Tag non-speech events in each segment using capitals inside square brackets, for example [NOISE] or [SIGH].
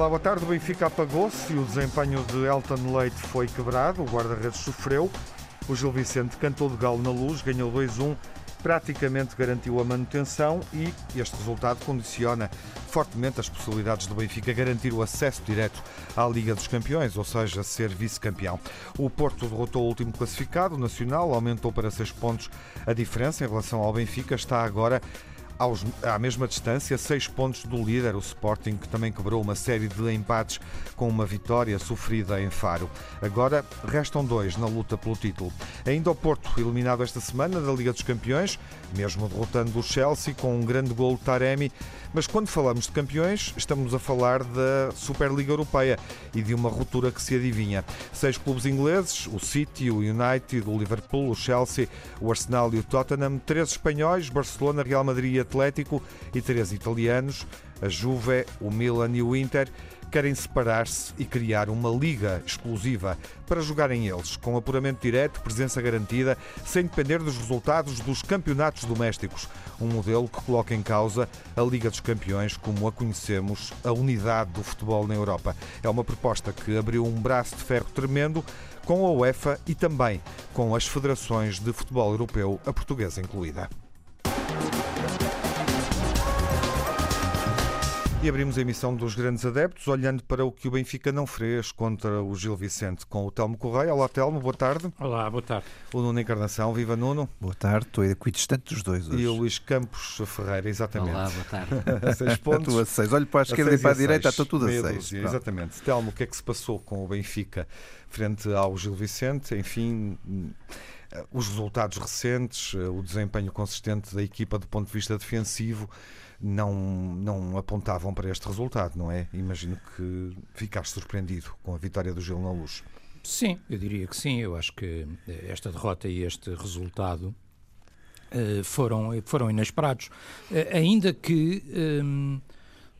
Olá, boa tarde. O Benfica apagou-se e o desempenho de Elton Leite foi quebrado. O guarda-redes sofreu. O Gil Vicente cantou de galo na luz, ganhou 2-1, praticamente garantiu a manutenção e este resultado condiciona fortemente as possibilidades do Benfica garantir o acesso direto à Liga dos Campeões, ou seja, ser vice-campeão. O Porto derrotou o último classificado, o Nacional, aumentou para 6 pontos a diferença em relação ao Benfica, está agora aos, à mesma distância, seis pontos do líder, o Sporting, que também quebrou uma série de empates com uma vitória sofrida em Faro. Agora restam dois na luta pelo título. Ainda o Porto, eliminado esta semana da Liga dos Campeões, mesmo derrotando o Chelsea com um grande gol Taremi. Mas quando falamos de campeões, estamos a falar da Superliga Europeia e de uma ruptura que se adivinha. Seis clubes ingleses, o City, o United, o Liverpool, o Chelsea, o Arsenal e o Tottenham, três espanhóis, Barcelona, Real Madrid e Atlético e três italianos, a Juve, o Milan e o Inter querem separar-se e criar uma liga exclusiva para jogarem eles, com apuramento direto, presença garantida, sem depender dos resultados dos campeonatos domésticos. Um modelo que coloca em causa a Liga dos Campeões como a conhecemos, a unidade do futebol na Europa. É uma proposta que abriu um braço de ferro tremendo com a UEFA e também com as federações de futebol europeu, a portuguesa incluída. E abrimos a emissão dos grandes adeptos, olhando para o que o Benfica não fez contra o Gil Vicente com o Telmo Correia. Olá, Telmo, boa tarde. Olá, boa tarde. O Nuno Encarnação, viva Nuno. Boa tarde, estou equidistante dos dois hoje. E o Luís Campos Ferreira, exatamente. Olá, boa tarde. [LAUGHS] a seis [LAUGHS] pontos. A seis. Olho para a esquerda e para a, a direita, estou tudo a seis. Dúzia, exatamente. Telmo, o que é que se passou com o Benfica frente ao Gil Vicente? Enfim os resultados recentes, o desempenho consistente da equipa do ponto de vista defensivo não, não apontavam para este resultado, não é? Imagino que ficaste surpreendido com a vitória do Gil na Luz. Sim, eu diria que sim. Eu acho que eh, esta derrota e este resultado uh, foram, foram inesperados. Uh, ainda que. Um,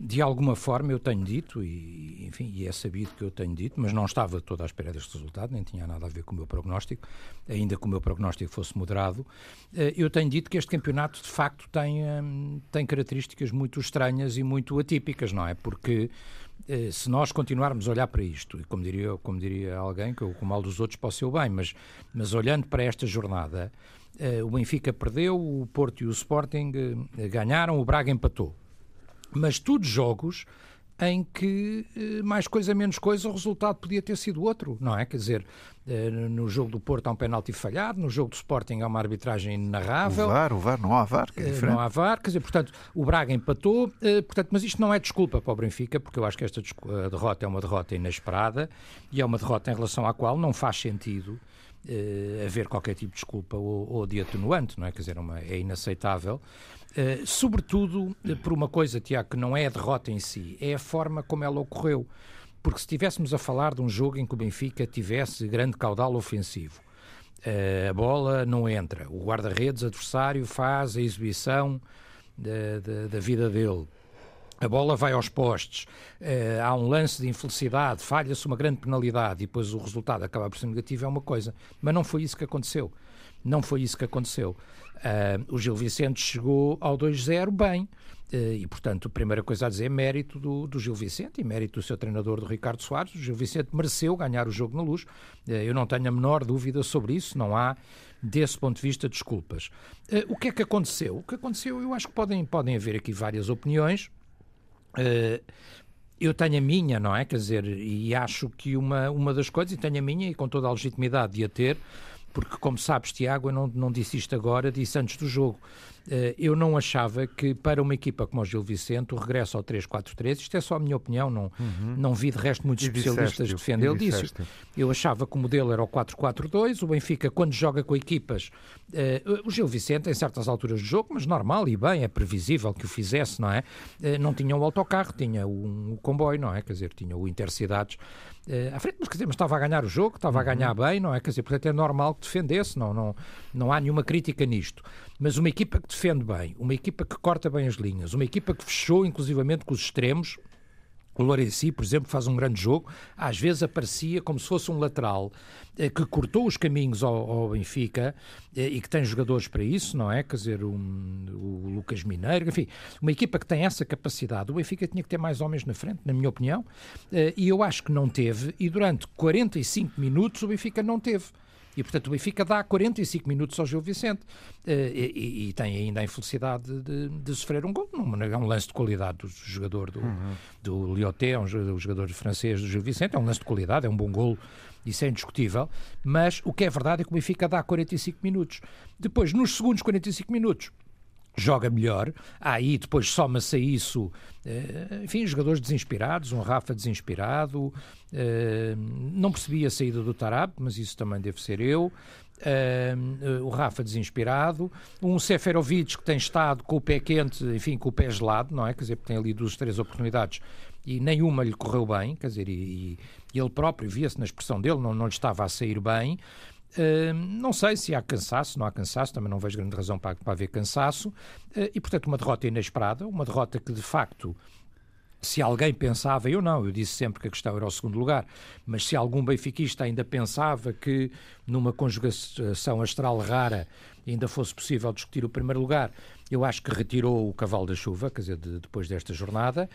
de alguma forma eu tenho dito, e, enfim, e é sabido que eu tenho dito, mas não estava toda à espera deste resultado, nem tinha nada a ver com o meu prognóstico, ainda que o meu prognóstico fosse moderado, eh, eu tenho dito que este campeonato de facto tem, hum, tem características muito estranhas e muito atípicas, não é? Porque eh, se nós continuarmos a olhar para isto, e como diria, como diria alguém, que o mal dos outros pode ser o bem, mas, mas olhando para esta jornada, eh, o Benfica perdeu, o Porto e o Sporting ganharam, o Braga empatou mas tudo jogos em que eh, mais coisa menos coisa o resultado podia ter sido outro, não é? Quer dizer, eh, no jogo do Porto há um penalti falhado, no jogo do Sporting há uma arbitragem inarrável. O VAR, o VAR, não há VAR, que é eh, diferente. Não há VAR, quer dizer, portanto, o Braga empatou, portanto, mas isto não é desculpa para o Benfica, porque eu acho que esta derrota é uma derrota inesperada e é uma derrota em relação à qual não faz sentido uh, haver qualquer tipo de desculpa ou, ou, de atenuante, não é? Quer dizer, uma, é inaceitável. Uh, sobretudo uh, por uma coisa, Tiago, que não é a derrota em si, é a forma como ela ocorreu. Porque se estivéssemos a falar de um jogo em que o Benfica tivesse grande caudal ofensivo, a bola não entra, o guarda-redes adversário faz a exibição da, da, da vida dele, a bola vai aos postes, uh, há um lance de infelicidade, falha-se uma grande penalidade e depois o resultado acaba por ser negativo, é uma coisa. Mas não foi isso que aconteceu. Não foi isso que aconteceu. Uh, o Gil Vicente chegou ao 2-0 bem. Uh, e, portanto, a primeira coisa a dizer é mérito do, do, Gil Vicente e mérito do seu treinador, do Ricardo Soares. O Gil Vicente mereceu ganhar o jogo na luz. eu não tenho a menor dúvida sobre isso. Não há, desse ponto de vista, desculpas. o que é que aconteceu? O que aconteceu, eu acho que podem, podem haver aqui várias opiniões. Uh, eu tenho a minha, não é? Quer dizer, e acho que uma, uma das coisas, e tenho a minha, e com toda a legitimidade de a ter, porque, como sabes, Tiago, eu não, não disse isto agora, disse antes do jogo. Eh, eu não achava que para uma equipa como o Gil Vicente o regresso ao 3-4-3, isto é só a minha opinião, não, uhum. não vi de resto muitos especialistas defender disso. Eu achava que o modelo era o 4-4-2, o Benfica quando joga com equipas, uh, o Gil Vicente em certas alturas do jogo, mas normal e bem, é previsível que o fizesse, não é? Uh, não tinha o autocarro, tinha um, um comboio, não é? Quer dizer, tinha o Intercidades uh, à frente, mas, quer dizer, mas estava a ganhar o jogo, estava uhum. a ganhar bem, não é? Quer dizer, portanto é normal que defendesse, não, não, não há nenhuma crítica nisto. Mas uma equipa que defende bem, uma equipa que corta bem as linhas, uma equipa que fechou inclusivamente com os extremos, O Lourenço, por exemplo, faz um grande jogo. Às vezes aparecia como se fosse um lateral eh, que cortou os caminhos ao, ao Benfica eh, e que tem jogadores para isso, não é? Quer dizer, um, o Lucas Mineiro, enfim, uma equipa que tem essa capacidade. O Benfica tinha que ter mais homens na frente, na minha opinião, eh, e eu acho que não teve. E durante 45 minutos o Benfica não teve. E, portanto, o Benfica dá 45 minutos ao Gil Vicente eh, e, e, tem ainda a infelicidade de, de, sofrer um gol. É um lance de qualidade do jogador do, uhum. do Lyoté, é um jogador francês do Gil Vicente, é um lance de qualidade, é um bom gol, isso é indiscutível. Mas o que é verdade é que o Benfica dá 45 minutos. Depois, nos segundos 45 minutos, joga melhor. Aí depois soma-se a isso, eh, enfim, jogadores desinspirados, um Rafa desinspirado. Eh, não percebi a saída do Tarab, mas isso também deve ser eu. Uh, o Rafa desinspirado, um Seferovic que tem estado com o pé quente, enfim, com o pé gelado, não é? Quer dizer, tem ali duas, três oportunidades e nenhuma lhe correu bem, quer dizer, e, e ele próprio via-se na expressão dele, não, não lhe estava a sair bem. Uh, não sei se há cansaço, não há cansaço, também não vejo grande razão para, para haver cansaço, uh, e portanto uma derrota inesperada, uma derrota que de facto se alguém pensava, eu não, eu disse sempre que a questão era o segundo lugar, mas se algum benfiquista ainda pensava que numa conjugação astral rara ainda fosse possível discutir o primeiro lugar, eu acho que retirou o cavalo da chuva, quer dizer, de, depois desta jornada,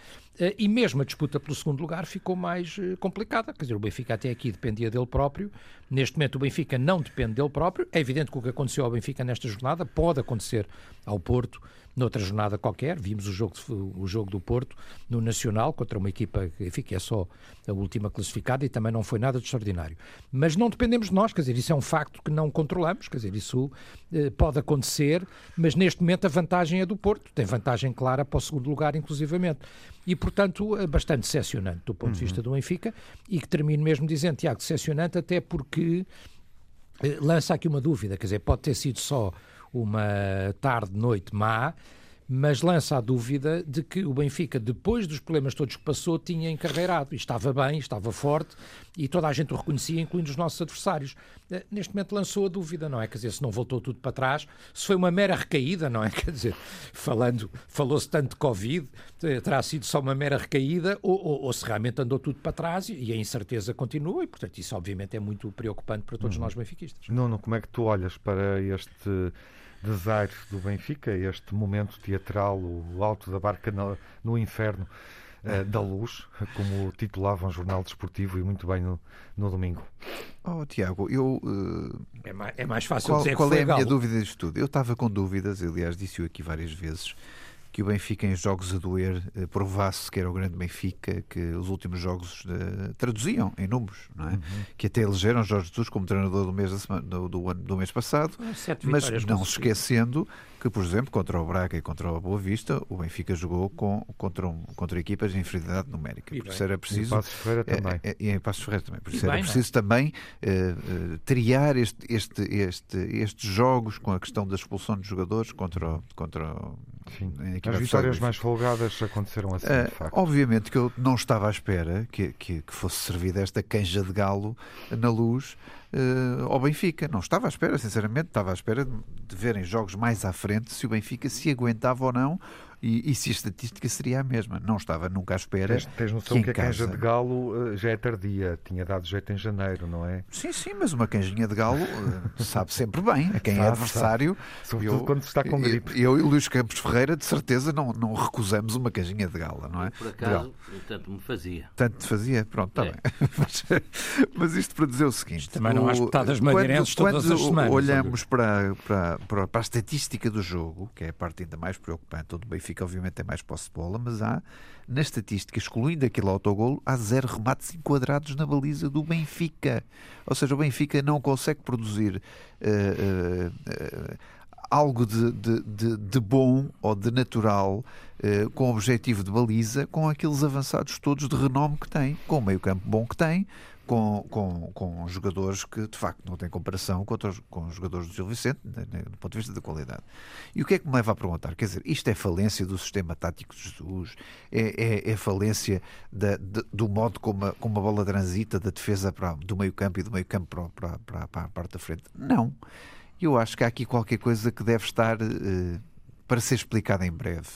e mesmo a disputa pelo segundo lugar ficou mais eh, complicada. Quer dizer, o Benfica até aqui dependia dele próprio. Neste momento, o Benfica não depende dele próprio. É evidente que o que aconteceu ao Benfica nesta jornada pode acontecer ao Porto noutra jornada qualquer. Vimos o jogo, o jogo do Porto no Nacional contra uma equipa que é só a última classificada e também não foi nada de extraordinário. Mas não dependemos de nós, quer dizer, isso é um facto que não controlamos, quer dizer, isso eh, pode acontecer, mas neste momento a vantagem é do Porto, tem vantagem clara para o segundo lugar, inclusivamente. E, portanto, é bastante decepcionante do ponto uhum. de vista do Benfica e que termino mesmo dizendo, Tiago, decepcionante até porque eh, lança aqui uma dúvida, quer dizer, pode ter sido só uma tarde, noite má, mas lança a dúvida de que o Benfica, depois dos problemas todos que passou, tinha encarreirado e estava bem, estava forte e toda a gente o reconhecia, incluindo os nossos adversários. Eh, neste momento lançou a dúvida, não é? Quer dizer, se não voltou tudo para trás, se foi uma mera recaída, não é? [LAUGHS] Quer dizer, falando, falou-se tanto de Covid, eh, terá sido só uma mera recaída ou, ou, ou, se realmente andou tudo para trás e a incerteza continua e, portanto, isso obviamente é muito preocupante para todos uhum. nós benfiquistas. Nuno, como é que tu olhas para este desaires do Benfica, este momento teatral, o alto da barca no, no inferno uh, da luz, como titulava um jornal desportivo e muito bem no, no domingo. Oh, Tiago, eu. Uh, é, mais, é, mais, fácil qual, dizer Qual é a minha dúvida disto tudo? Eu estava com dúvidas, aliás, disse-o aqui várias vezes que o Benfica em jogos a doer eh, provasse que era o grande Benfica, que os últimos jogos eh, traduziam em números, não é? Uhum. Que até elegeram Jorge Jesus como treinador do mês, semana, do, do, ano, do mês passado, mas não se esquecendo que, por exemplo, contra o Braga e contra o Boa Vista, o Benfica jogou com, contra, um, contra equipas de inferioridade numérica. E por isso era preciso. E em Passos Ferreira também. É, é, e em Passos Ferreira também. Por isso e era bem, preciso não? também uh, uh, triar este, este, este, estes jogos com a questão da expulsão de jogadores contra, contra Sim. As vitórias mais folgadas aconteceram assim, uh, de facto. Obviamente que eu não estava à espera que, que, que fosse servida esta canja de galo na luz uh, ao Benfica. Não estava à espera, sinceramente, estava à espera de, de verem jogos mais à frente se o Benfica se aguentava ou não e, e, se a estatística seria a mesma. Não estava nunca à espera. Tens, tens noção que, que a canja de galo uh, já é tardia, tinha dado jeito em janeiro, não é? Sim, sim, mas uma canjinha de galo uh, sabe sempre bem a quem é sabe, é adversário. Sabe. Sobretudo eu, quando se está com gripe. Eu, eu e Luís Campos Ferreira, de certeza, não, não recusamos uma canjinha de gala, não é? Por acaso, tanto me fazia. Tanto te fazia, pronto, está é. bem. [LAUGHS] mas, mas, isto para dizer o seguinte: isto também não acho das madeirenses todas as semanas. olhamos para, para, para, para a estatística do jogo, que é a parte ainda mais preocupante, onde o Benfica, obviamente, tem mais posse de bola, mas há, na estatística, excluindo aquele autogolo, há zero remates enquadrados na baliza do Benfica. Ou seja, o Benfica não consegue produzir. Uh, uh, uh, algo de, de, de, de, bom ou de natural com objetivo de baliza com aqueles avançados todos de renome que tem, com o meio campo bom que tem, com, com, com jogadores que de facto não têm comparação com, outros, com os jogadores do Gil Vicente, do ponto de vista da qualidade. E o que é que me leva a perguntar? Quer dizer, isto é falência do sistema tático de Jesus? É, é, é falência da, de, do modo como a, como a bola transita da defesa para, do meio campo e do meio campo para, para, para a parte da frente? Não. Eu acho que há aqui qualquer coisa que deve estar uh, para ser explicada em breve.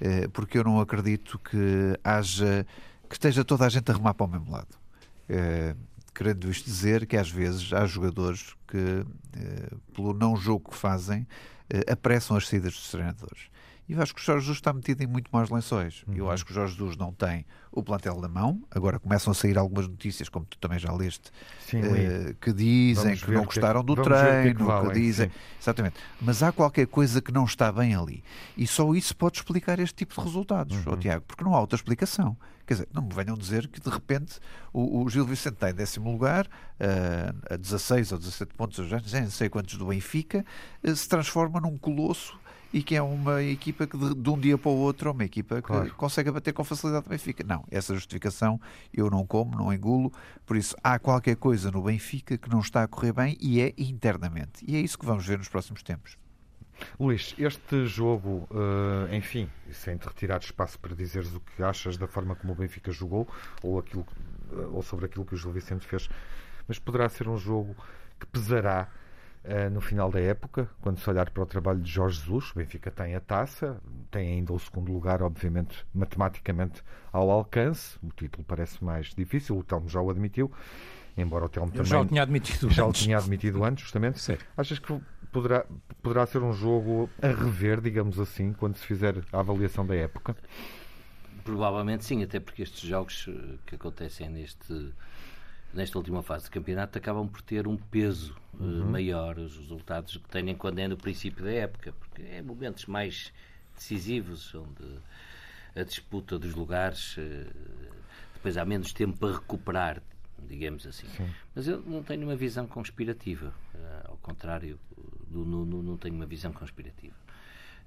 Uh, porque eu não acredito que haja que esteja toda a gente a remar para o mesmo lado. Uh, querendo isto dizer que às vezes há jogadores que, uh, pelo não jogo que fazem, uh, apressam as saídas dos treinadores. E eu acho que o Jorge Jesus está metido em muito mais lençóis. Uhum. Eu acho que o Jorge Jesus não tem o plantel na mão. Agora começam a sair algumas notícias, como tu também já leste, sim, uh, que dizem que não é gostaram que, do treino, que, que, que dizem. Sim. Exatamente. Mas há qualquer coisa que não está bem ali. E só isso pode explicar este tipo de resultados, uhum. oh, Tiago, porque não há outra explicação. Quer dizer, não me venham dizer que de repente o, o Gil Vicente está em décimo lugar, uh, a 16 ou 17 pontos, já não sei quantos do Benfica, uh, se transforma num colosso e que é uma equipa que de, de um dia para o outro é uma equipa que claro. consegue bater com facilidade o Benfica. Não, essa justificação eu não como, não engulo, por isso há qualquer coisa no Benfica que não está a correr bem e é internamente. E é isso que vamos ver nos próximos tempos. Luís, este jogo, uh, enfim, sem te retirar espaço para dizeres o que achas da forma como o Benfica jogou ou, aquilo, uh, ou sobre aquilo que o Gil Vicente fez, mas poderá ser um jogo que pesará uh, no final da época, quando se olhar para o trabalho de Jorge Jesus. O Benfica tem a taça, tem ainda o segundo lugar, obviamente, matematicamente ao alcance. O título parece mais difícil, o Telmo já o admitiu embora o Telmo também já o tinha admitido [LAUGHS] já antes. o tinha admitido antes justamente Sim. achas que poderá, poderá ser um jogo a rever, digamos assim, quando se fizer a avaliação da época? Provavelmente sim, até porque estes jogos eh, que acontecem neste, nesta última fase de campeonato acabam por ter um peso eh, uhum. uh, maior, os resultados que têm quando é no princípio da época, porque é momentos mais decisivos, onde a disputa dos lugares, uh, depois há menos tempo para recuperar, digamos assim. Sim. Mas eu não tenho uma visão conspirativa, uh, ao contrário do Nuno, não tenho uma visão conspirativa.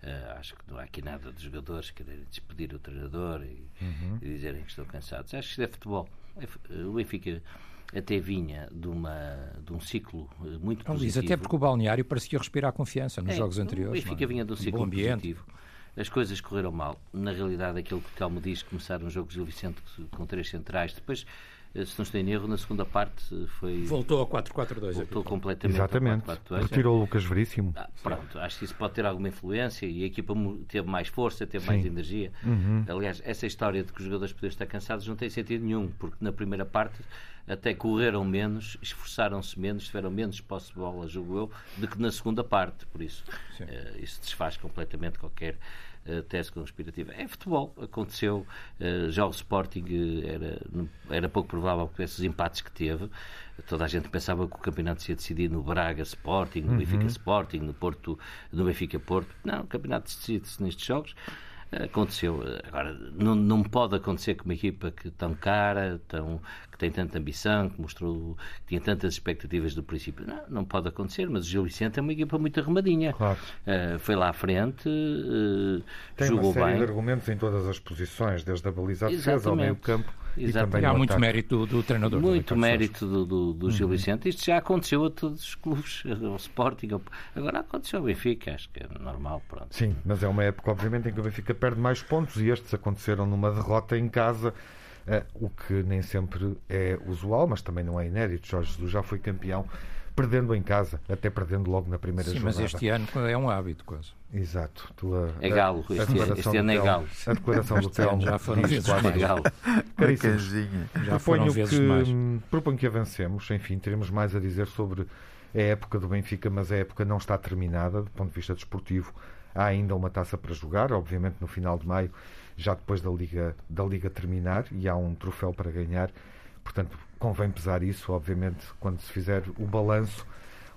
Uh, acho que não há aqui nada de jogadores quererem despedir o treinador e, uhum. e, dizerem que estão cansados. Acho que é futebol. É, eh, o Benfica até vinha de, uma, de um ciclo muito positivo. Luís, até porque o balneário parecia respirar confiança nos é, jogos anteriores. O Benfica é? vinha de um ciclo um positivo. As coisas correram mal. Na realidade, aquilo que o Telmo diz, começar um jogo de Gil Vicente com três centrais, depois se não estou em erro, na segunda parte foi. Voltou ao 4-4-2. Voltou completamente Exatamente. ao 4-4-2. Retirou o Lucas Veríssimo. Ah, pronto, acho que isso pode ter alguma influência e a equipa teve mais força, teve Sim. mais energia. Uhum. Aliás, essa história de que os jogadores poderiam estar cansados não tem sentido nenhum, porque na primeira parte até correram menos, esforçaram-se menos, tiveram menos posse de bola, julgo eu, do que na segunda parte. Por isso, uh, isso desfaz completamente qualquer tese conspirativa. É futebol, aconteceu. Uh, já o Sporting eh, era, era pouco provável que esses empates que teve. Toda a gente pensava que o campeonato se ia decidir no Braga Sporting, no uhum. Benfica Sporting, no Porto, no Benfica Porto. Não, o campeonato decide-se nestes jogos aconteceu. Agora, não, não pode acontecer com uma equipa que tão cara, tão, que tem tanta ambição, que mostrou que tinha tantas expectativas do princípio. Não, não pode acontecer, mas o Gil Vicente é uma equipa muito arrumadinha. Claro. Uh, foi lá à frente, uh, tem jogou uma série bem. de argumentos em todas as posições, desde a baliza à defesa ao meio campo. Exatamente. há muito mérito do, do treinador. Muito mérito do, do, do Gil uhum. Vicente. Isto já aconteceu a todos os clubes, [LAUGHS] ao Sporting. Agora aconteceu ao Benfica, acho que é normal. Pronto. Sim, mas é uma época, obviamente, em que o Benfica perde mais pontos e estes aconteceram numa derrota em casa. Uh, o que nem sempre é usual, mas também não é inédito. Jorge Jesus já foi campeão perdendo em casa, até perdendo logo na primeira Sim, jornada. mas este ano é um hábito quase. Exato. Tua, é galo, a, este, a este ano é galo. A declaração do [LAUGHS] Telmo já foram vezes mais. É galo. Já proponho que, mais. proponho que avancemos, enfim, teremos mais a dizer sobre a época do Benfica, mas a época não está terminada do ponto de vista desportivo. Há ainda uma taça para jogar, obviamente no final de maio, já depois da Liga, da Liga terminar, e há um troféu para ganhar. Portanto, convém pesar isso, obviamente, quando se fizer o balanço,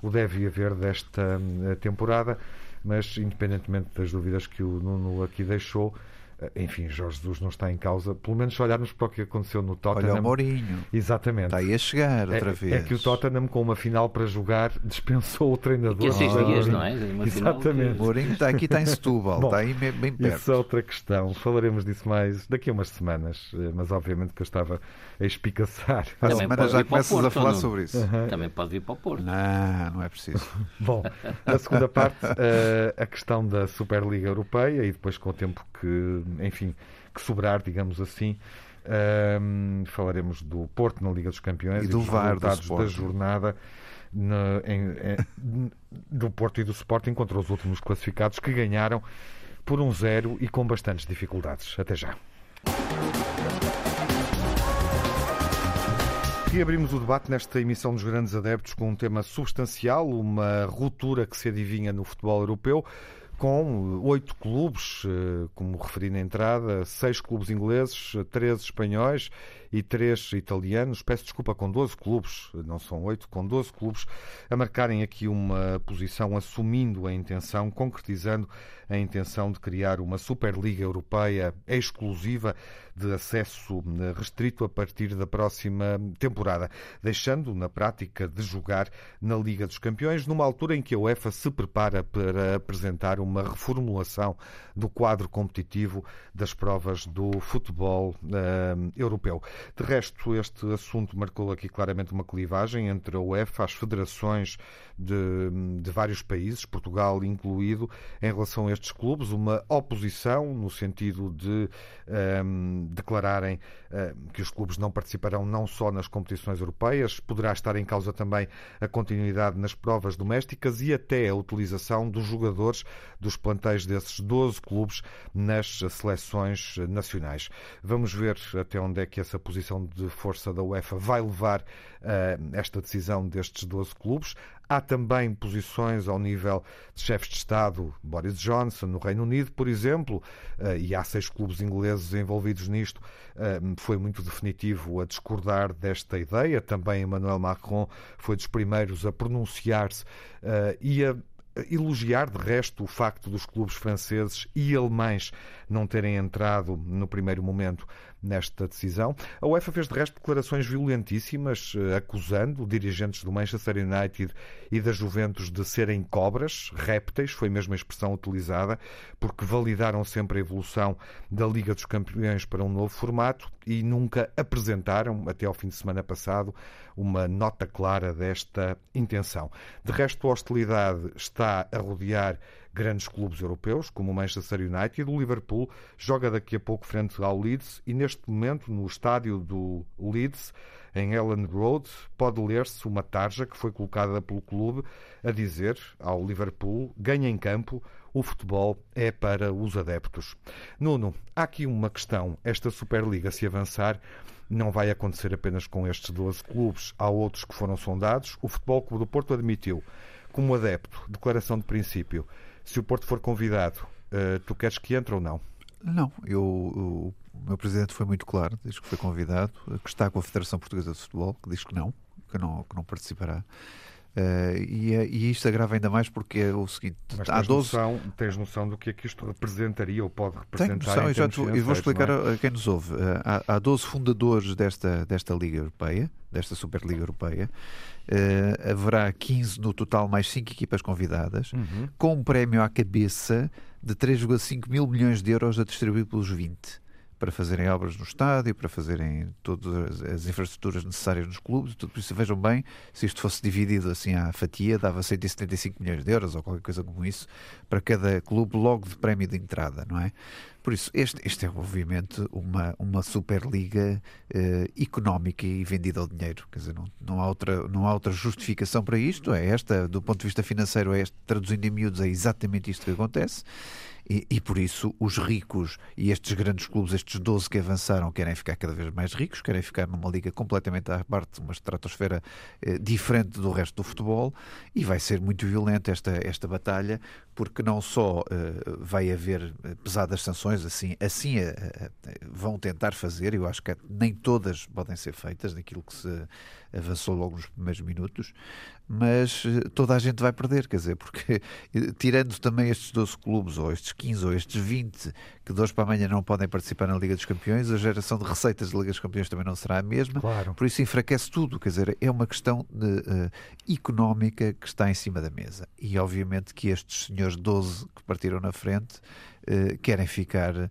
o deve haver desta hum, temporada, mas independentemente das dúvidas que o Nuno aqui deixou, enfim, Jorge Jesus não está em causa, pelo menos se olharmos para o que aconteceu no Tottenham. Olha o Mourinho. Exatamente. Está aí a chegar outra é, vez. É que o Tottenham, com uma final para jogar, [LAUGHS] dispensou o treinador. Que é seis dias, não é? Uma Exatamente. O Mourinho está aqui, está em Setúbal, [LAUGHS] Bom, está aí bem perto. Isso é outra questão. Falaremos disso mais daqui a umas semanas, eh, mas obviamente que eu estava a espicaçar. A semana já começas Porto, a falar não? sobre isso. Uhum. Também pode vir para o Porto. Não, não é preciso. [LAUGHS] Bom, a segunda parte, eh, a questão da Superliga Europeia e depois com o tempo que, enfim que sobrar, digamos assim. Um, falaremos do Porto na Liga dos Campeões e, do e dos VAR resultados do da jornada na, em, em, [LAUGHS] do Porto e do Sporting contra os últimos classificados que ganharam por um zero e com bastantes dificuldades. Até já. Reabrimos o debate nesta emissão dos Grandes Adeptos com um tema substancial, uma ruptura que se adivinha no futebol europeu com oito clubes, eh, como referi na entrada, seis clubes ingleses, três espanhóis e três italianos. Peço desculpa, com 12 clubes, não são oito, com 12 clubes a marcarem aqui uma posição, assumindo a intenção, concretizando a intenção de criar uma Superliga Europeia exclusiva de acesso restrito a partir da próxima temporada, deixando na prática de jogar na Liga dos Campeões, numa altura em que a UEFA se prepara para apresentar uma reformulação do quadro competitivo das provas do futebol uh, europeu. De resto, este assunto marcou aqui claramente uma clivagem entre a UEFA, as federações de, de vários países, Portugal incluído, em relação a estes clubes, uma oposição no sentido de um, declararem um, que os clubes não participarão não só nas competições europeias, poderá estar em causa também a continuidade nas provas domésticas e até a utilização dos jogadores dos plantéis desses 12 clubes nas seleções nacionais. Vamos ver até onde é que essa posição de força da UEFA vai levar uh, esta decisão destes 12 clubes. Há também posições ao nível de chefes de Estado, Boris Johnson, no Reino Unido, por exemplo, eh, e há seis clubes ingleses envolvidos nisto, eh, foi muito definitivo a discordar desta ideia. Também Emmanuel Macron foi dos primeiros a pronunciar-se e a elogiar de resto o facto dos clubes franceses e alemães não terem entrado no primeiro momento nesta decisão. A UEFA fez de resto declarações violentíssimas, eh, acusando dirigentes do Manchester United e da Juventus de serem cobras, répteis, foi mesmo a expressão utilizada, porque validaram sempre a evolução da Liga dos Campeões para um novo formato e nunca apresentaram, até ao fim de semana passado, uma nota clara desta intenção. De resto, a hostilidade está a rodear grandes clubes europeus, como o Manchester United. O Liverpool joga daqui a pouco frente ao Leeds e, neste momento, no estádio do Leeds, em Ellen Road, pode ler-se uma tarja que foi colocada pelo clube a dizer ao Liverpool: ganha em campo, o futebol é para os adeptos. Nuno, há aqui uma questão. Esta Superliga, se avançar, não vai acontecer apenas com estes 12 clubes. Há outros que foram sondados. O Futebol Clube do Porto admitiu, como adepto, declaração de princípio, se o Porto for convidado, uh, tu queres que entre ou não? Não, eu, o meu presidente foi muito claro, diz que foi convidado, que está com a Federação Portuguesa de Futebol, que diz que não, que não, que não participará. Uh, e, é, e, isto agrava ainda mais porque é o seguinte: Mas há 12... noção, tens noção do que é que isto representaria ou pode representar? Tenho noção, eu vou explicar é? a quem nos ouve. Uh, há, há 12 fundadores desta, desta Liga Europeia, desta Superliga Europeia. Uh, haverá 15 no total, mais 5 equipas convidadas, uhum. com um prémio à cabeça de 3,5 mil milhões de euros a distribuir pelos 20 para fazerem obras no estádio, para fazerem todas as infraestruturas necessárias nos clubes, tudo isso. Vejam bem, se isto fosse dividido assim à fatia, dava 175 milhões de euros ou qualquer coisa como isso para cada clube logo de prémio de entrada, não é? Por isso, este, este é obviamente uma, uma Superliga eh, económica e vendida ao dinheiro. Quer dizer, não, não, há outra, não há outra justificação para isto. É esta, do ponto de vista financeiro, é este, traduzindo em miúdos, é exatamente isto que acontece. E, e, por isso os ricos e estes grandes clubes, estes 12 que avançaram, querem ficar cada vez mais ricos, querem ficar numa liga completamente à parte, uma estratosfera eh, diferente do resto do futebol, e vai ser muito violenta esta, esta batalha, porque não só eh, vai haver eh, pesadas sanções, assim, assim eh, vão tentar fazer, eu acho que nem todas podem ser feitas, daquilo que se avançou logo nos primeiros minutos, mas eh, toda a gente vai perder, quer dizer, porque tirando também estes 12 clubes, ou estes 15, ou estes 20, que de hoje para amanhã não podem participar na Liga dos Campeões, a geração de receitas da Liga dos Campeões também não será a mesma, claro. por isso enfraquece tudo, quer dizer, é uma questão de, uh, económica que está em cima da mesa. E obviamente que estes senhores 12 que partiram na frente Uh, querem ficar uh,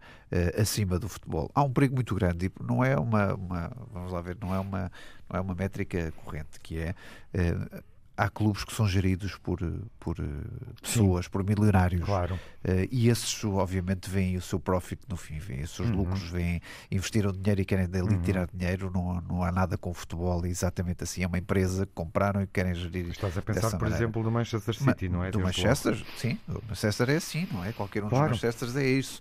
acima do futebol. Há um perigo muito grande e não é uma, uma, vamos lá ver, não é uma, não é uma métrica corrente, que é uh, há clubes que são geridos por, por eh, pessoas, Sim. por milionários. Claro. Uh, e esses, obviamente, veem o seu profit no fim, veem os seus uhum. lucros, veem, investiram dinheiro e querem dali uhum. tirar dinheiro. Não, não há nada com o futebol, é exatamente assim. É uma empresa que compraram e querem gerir. Estás a pensar, por maneira. exemplo, do Manchester City, Ma não é? Do Manchester, sim. O Manchester é assim, não é? Qualquer um claro. dos Manchesters é isso.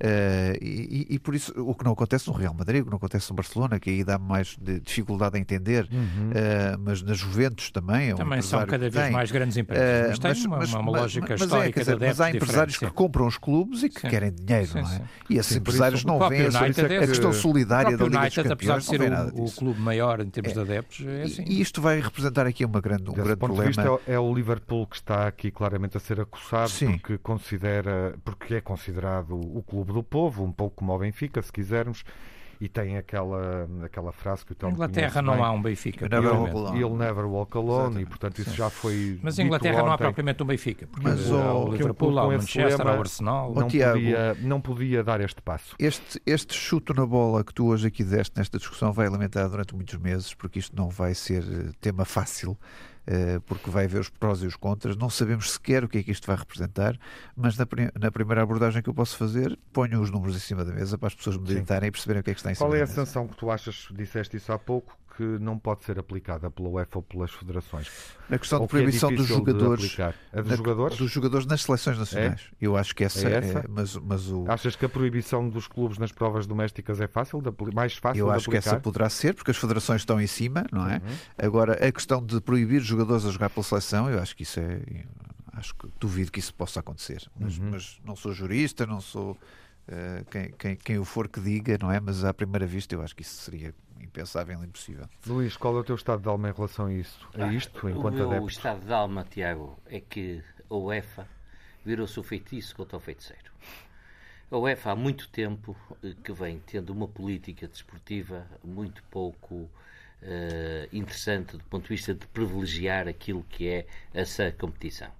Uh, e, e, por isso, o que não acontece no Real Madrid, o que não acontece no Barcelona, que aí dá mais de dificuldade a entender, uhum. uh, mas na Juventus também. É um também são cada vez tem. mais grandes empresas. Mas, uh, mas tem uma, mas, uma lógica mas, histórica mas, é, dizer, mas há empresários que compram os clubes e que sim. querem dinheiro, sim, não é? Sim. E esses empresários não veem a, a questão solidária da Liga United, dos Campeões. apesar de ser o, o, clube maior em termos é. de adeptos, é assim. E isto vai representar aqui uma grande, um Desse grande ponto problema. De vista, é o Liverpool que está aqui claramente a ser acusado porque considera, porque é considerado o clube do povo, um pouco pouco como o Benfica, se quisermos, e tem aquela, aquela frase que o Tom Inglaterra não bem, há um Benfica. Never walk alone. He'll never walk alone, e portanto isso Sim. já foi. Mas em Inglaterra ontem. não há propriamente um Benfica, porque mas, o, o Liverpool, o Manchester, o Arsenal. Não, Tiago, podia, não podia dar este passo. Este, este chuto na bola que tu hoje aqui deste nesta discussão vai alimentar durante muitos meses, porque isto não vai ser eh, tema fácil. Eh, porque vai haver os prós e os contras. Não sabemos sequer o que é que isto vai representar, mas na, na primeira abordagem que eu posso fazer, ponho os números em cima da mesa para as pessoas meditarem e perceberem o que é que está em Qual cima é a sanção que tu achas, disseste isso há pouco, que não pode ser aplicada pela UEFA ou pelas federações. Na questão de é proibição é dos jogadores, a dos jogadores, dos jogadores nas seleções nacionais. É? Eu acho que essa é, essa? é mas, mas o... Achas que a proibição dos clubes nas provas domésticas é fácil, de, mais fácil Eu acho que essa poderá ser, porque as federações estão em cima, não é? Uhum. Agora, a questão de proibir jogadores a jogar pela seleção, eu acho que isso é acho que duvido que isso possa acontecer. Mas, uhum. mas não sou jurista, não sou uh, quem, quem, quem o for que diga, não é? Mas à primeira vista eu acho que isso seria impensável, impossível. Luís, qual é o teu estado de alma em relação a isso? A ah, isto, enquanto o meu estado de alma, Tiago, é que a UEFA virou-se o feitiço contra o feiticeiro. A UEFA há muito tempo eh, que vem tendo uma política desportiva muito pouco uh, interessante do ponto de vista de privilegiar aquilo que é essa competição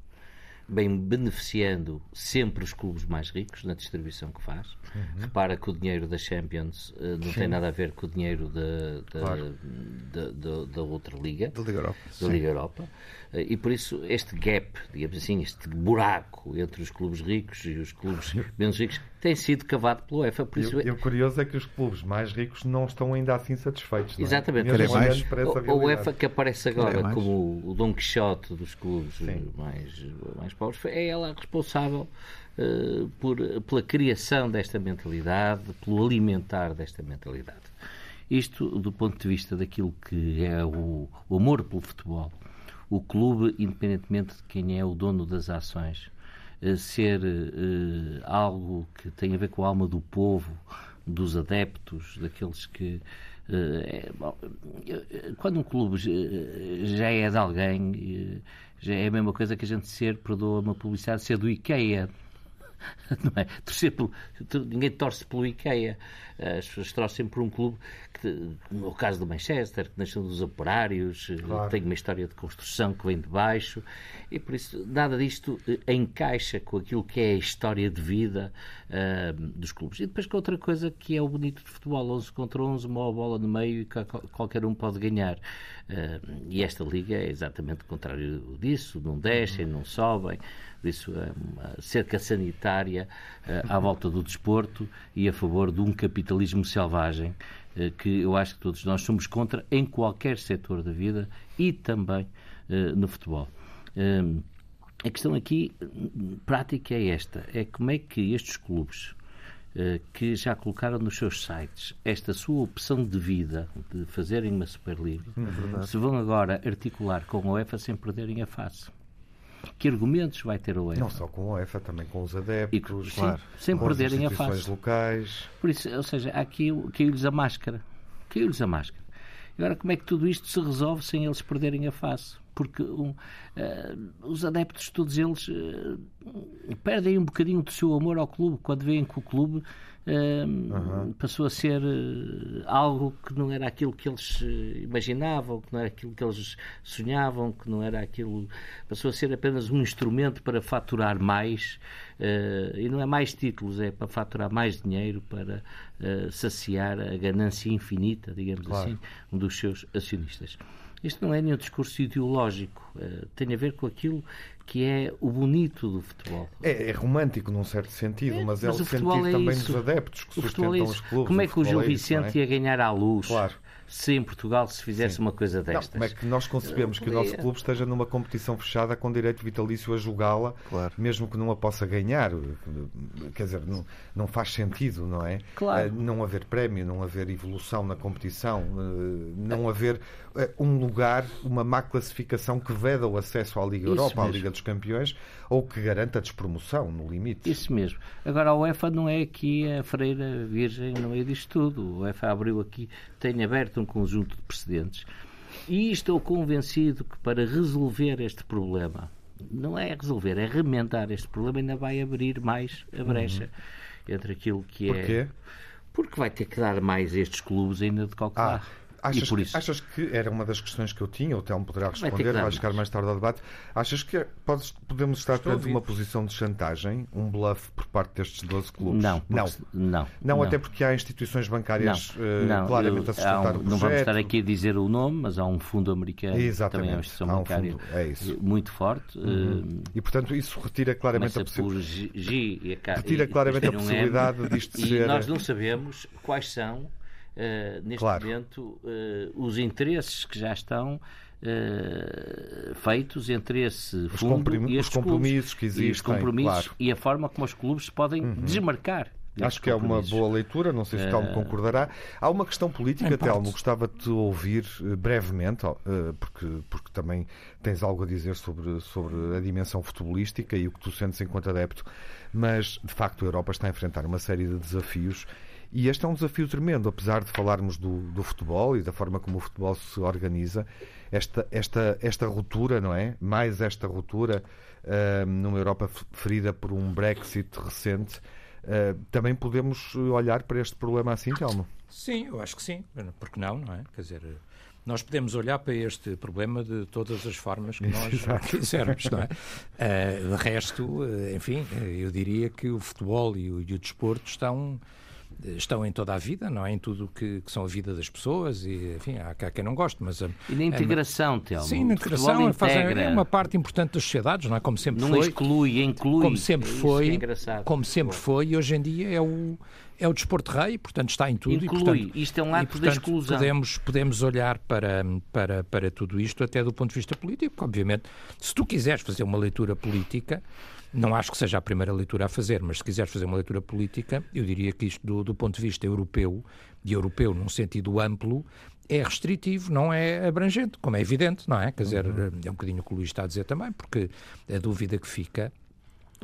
bem beneficiando sempre os clubes mais ricos na distribuição que faz. Uhum. Repara que o dinheiro da Champions uh, não Sim. tem nada a ver com o dinheiro da, da, claro. da, da, da, outra liga, da Liga Europa. Da Liga Europa. Uh, e por isso este gap, digamos assim, este buraco entre os clubes ricos e os clubes menos ricos tem sido cavado pela UEFA. Por isso... e, e o curioso é que os clubes mais ricos não estão ainda assim satisfeitos. Não é? Exatamente. Querem mais. A UEFA que aparece agora como o Dom Quixote dos clubes mais, mais pobres, é ela responsável uh, por, pela criação desta mentalidade, pelo alimentar desta mentalidade. Isto do ponto de vista daquilo que é o, o amor pelo futebol. O clube, independentemente de quem é o dono das ações, ser uh, algo que tem a ver com a alma do povo, dos adeptos, daqueles que. Uh, é, bom, quando um clube já é de alguém, já é a mesma coisa que a gente ser, perdoa uma publicidade, ser do IKEA. [LAUGHS] não é? Torcer pelo, ninguém torce pelo IKEA. As pessoas torcem por um clube que, no caso do Manchester, que nasceu dos operários, eh, claro. tem uma história de construção que vem de baixo, e por isso nada disto eh, encaixa com aquilo que é a história de vida uh, dos clubes. E depois com outra coisa que é o bonito de futebol, 11 contra 11, uma bola no meio e qualquer um pode ganhar. Uh, e esta liga é exatamente o contrário disso, não descem, não sobem disso, é uma cerca sanitária uh, à volta do desporto e a favor de um capitalismo selvagem uh, que eu acho que todos nós somos contra em qualquer setor da vida e também no futebol. a questão aqui prática é esta: é como é que estes clubes que já colocaram nos seus sites esta sua opção de vida de fazerem uma Superliga, é se vão agora articular com a UEFA sem perderem a face. Que argumentos vai ter a UEFA? Não só com a UEFA, também com os adeptos, e, claro, sim, sem perderem a face. locais. Por isso, ou seja, aqui caiu-lhes a máscara. Caiu-lhes a máscara. Agora, como é que tudo isto se resolve sem eles perderem a face? Porque um, uh, os adeptos, todos eles, uh, perdem um bocadinho do seu amor ao clube quando veem que o clube uhum. passou a ser uh, algo que não era aquilo que eles eh, imaginavam, que não era aquilo que eles sonhavam, que não era aquilo. Passou a ser apenas um instrumento para faturar mais. Uh, e não é mais títulos, é para faturar mais dinheiro, para saciar a ganância infinita, digamos claro. assim, dos seus acionistas. Isto não é nenhum discurso ideológico, uh, tem a ver com aquilo que é o bonito do futebol. É, é romântico num certo sentido, é, mas, é mas é o, o sentido é também dos adeptos que o sustentam é os clubes. Como é que o Gil Vicente ia ganhar à luz? Claro se em Portugal se fizesse Sim. uma coisa destas. Não, como é que nós concebemos que o nosso clube esteja numa competição fechada com direito vitalício a jogá-la, claro. mesmo que não a possa ganhar? Quer dizer, não, não faz sentido, não é? Claro. Eh, não haver prémio, não haver evolução na competição, eh, não haver eh, um lugar, uma má classificação que veda o acesso à Liga Europa, à Liga dos Campeões, ou que garanta a despromoção, no limite. Isso mesmo. Agora, a UEFA não é aqui a freira virgem no meio disto tudo. A UEFA abriu aqui, tem aberto um conjunto de precedentes. E estou convencido que para resolver este problema, não é resolver, é remendar este problema, ainda vai abrir mais a brecha uhum. entre aquilo que é. Porquê? Porque vai ter que dar mais estes clubes ainda de calcular. Ah. Achas, que, isso... achas que era uma das questões que eu tinha, o Telmo poderá responder, vai, vai chegar mais tarde ao debate. Achas que podes, podemos estar perante uma posição de chantagem, um bluff por parte destes 12 clubes? Não, não. Não, não, não, até porque há instituições bancárias não, uh, claramente eu, a sustentar um, o projeto. Não vamos estar aqui a dizer o nome, mas há um fundo americano Exatamente. também é uma instituição um bancária fundo, é muito forte. Uhum. Uh, e, portanto, isso retira claramente a possibilidade. G, retira claramente a possibilidade um disto e ser. E nós não sabemos quais são uh, neste claro. momento, uh, os interesses que já estão uh, feitos entre esse os fundo e os compromissos clubes, que existem. E, os compromissos claro. e a forma como os clubes podem uhum. desmarcar Acho que é uma boa leitura, não sei se o Telmo concordará. Há uma questão política, Telmo, gostava de te ouvir brevemente, porque, porque também tens algo a dizer sobre, sobre a dimensão futebolística e o que tu sentes enquanto adepto, mas de facto a Europa está a enfrentar uma série de desafios e este é um desafio tremendo, apesar de falarmos do, do futebol e da forma como o futebol se organiza, esta, esta, esta ruptura, não é? Mais esta ruptura uh, numa Europa ferida por um Brexit recente, uh, também podemos olhar para este problema assim, Telmo? Sim, eu acho que sim. Porque não, não é? Quer dizer, nós podemos olhar para este problema de todas as formas que nós [LAUGHS] [LAUGHS] quisermos, não é? Uh, de resto, enfim, eu diria que o futebol e o, e o desporto estão estão em toda a vida, não é? Em tudo que, que são a vida das pessoas e, enfim, há, há quem não goste, mas... E na integração, é, Telmo. Sim, na integração faz, é uma parte importante das sociedades, não é? Como sempre não foi. Não exclui, inclui. Como sempre é foi, é como sempre foi e hoje em dia é o é o desporto rei, portanto está em tudo. Inclui. E, portanto, isto é um ato e, portanto, da exclusão. Podemos, podemos olhar para, para, para tudo isto até do ponto de vista político, porque, obviamente, se tu quiseres fazer uma leitura política, não acho que seja a primeira leitura a fazer, mas se quiseres fazer uma leitura política, eu diria que isto, do, do ponto de vista europeu, e europeu num sentido amplo, é restritivo, não é abrangente, como é evidente, não é? Quer dizer, uhum. é um bocadinho o que o Luís está a dizer também, porque a dúvida que fica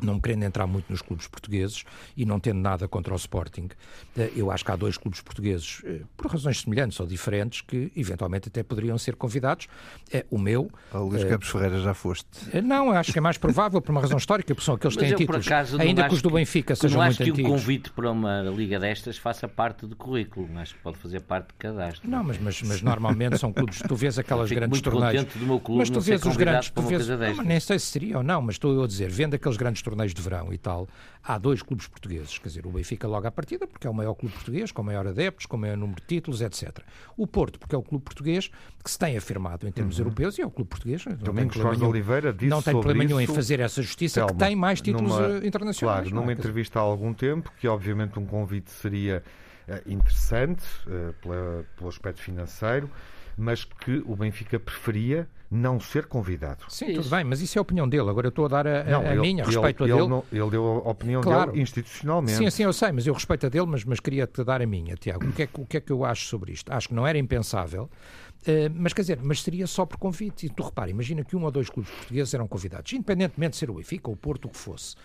não querendo entrar muito nos clubes portugueses e não tendo nada contra o Sporting, eh, eu acho que há dois clubes portugueses, eh, por razões semelhantes ou diferentes, que eventualmente até poderiam ser convidados. É o meu. A Luís uh, Campos Ferreira já foste. Não, acho que é mais provável por uma razão histórica, porque são aqueles que têm títulos, acaso, ainda que os do Benfica que, sejam muito antigos. Não acho que um convite para uma liga destas faça parte do currículo, acho que pode fazer parte de cadastro. Não, mas, mas, mas normalmente são clubes, tu vês [LAUGHS] aquelas grandes muito torneios. do meu clube mas tu vês os grandes, tu vês, não, nem sei se seria ou não, mas estou eu a dizer, vendo aqueles grandes torneios de verão e tal, há dois clubes portugueses, quer dizer, o Benfica logo à partida, porque é o maior clube português, com maior adeptos, com maior número de títulos, etc. O Porto, porque é o clube português que se tem afirmado em termos uhum. europeus e é o clube português. Domingos Jorge Oliveira disse Não tem problema nenhum em fazer essa justiça, Telma, que tem mais títulos numa, eh, internacionais. Claro, numa é? entrevista há algum tempo, que obviamente um convite seria uh, interessante uh, pela, pelo aspecto financeiro, mas que o Benfica preferia não ser convidado. Sim, isso. tudo bem, mas isso é a opinião dele. Agora eu estou a dar a, não, a ele, minha, respeito ele, a dele. Não, ele deu a opinião claro. dele institucionalmente. Sim, sim, eu sei, mas eu respeito a dele, mas, mas queria-te dar a minha, Tiago. O que, é, o que é que eu acho sobre isto? Acho que não era impensável, uh, mas quer dizer, mas seria só por convite. E tu repara, imagina que um ou dois clubes portugueses eram convidados, independentemente de ser o Benfica ou o Porto, o que fosse.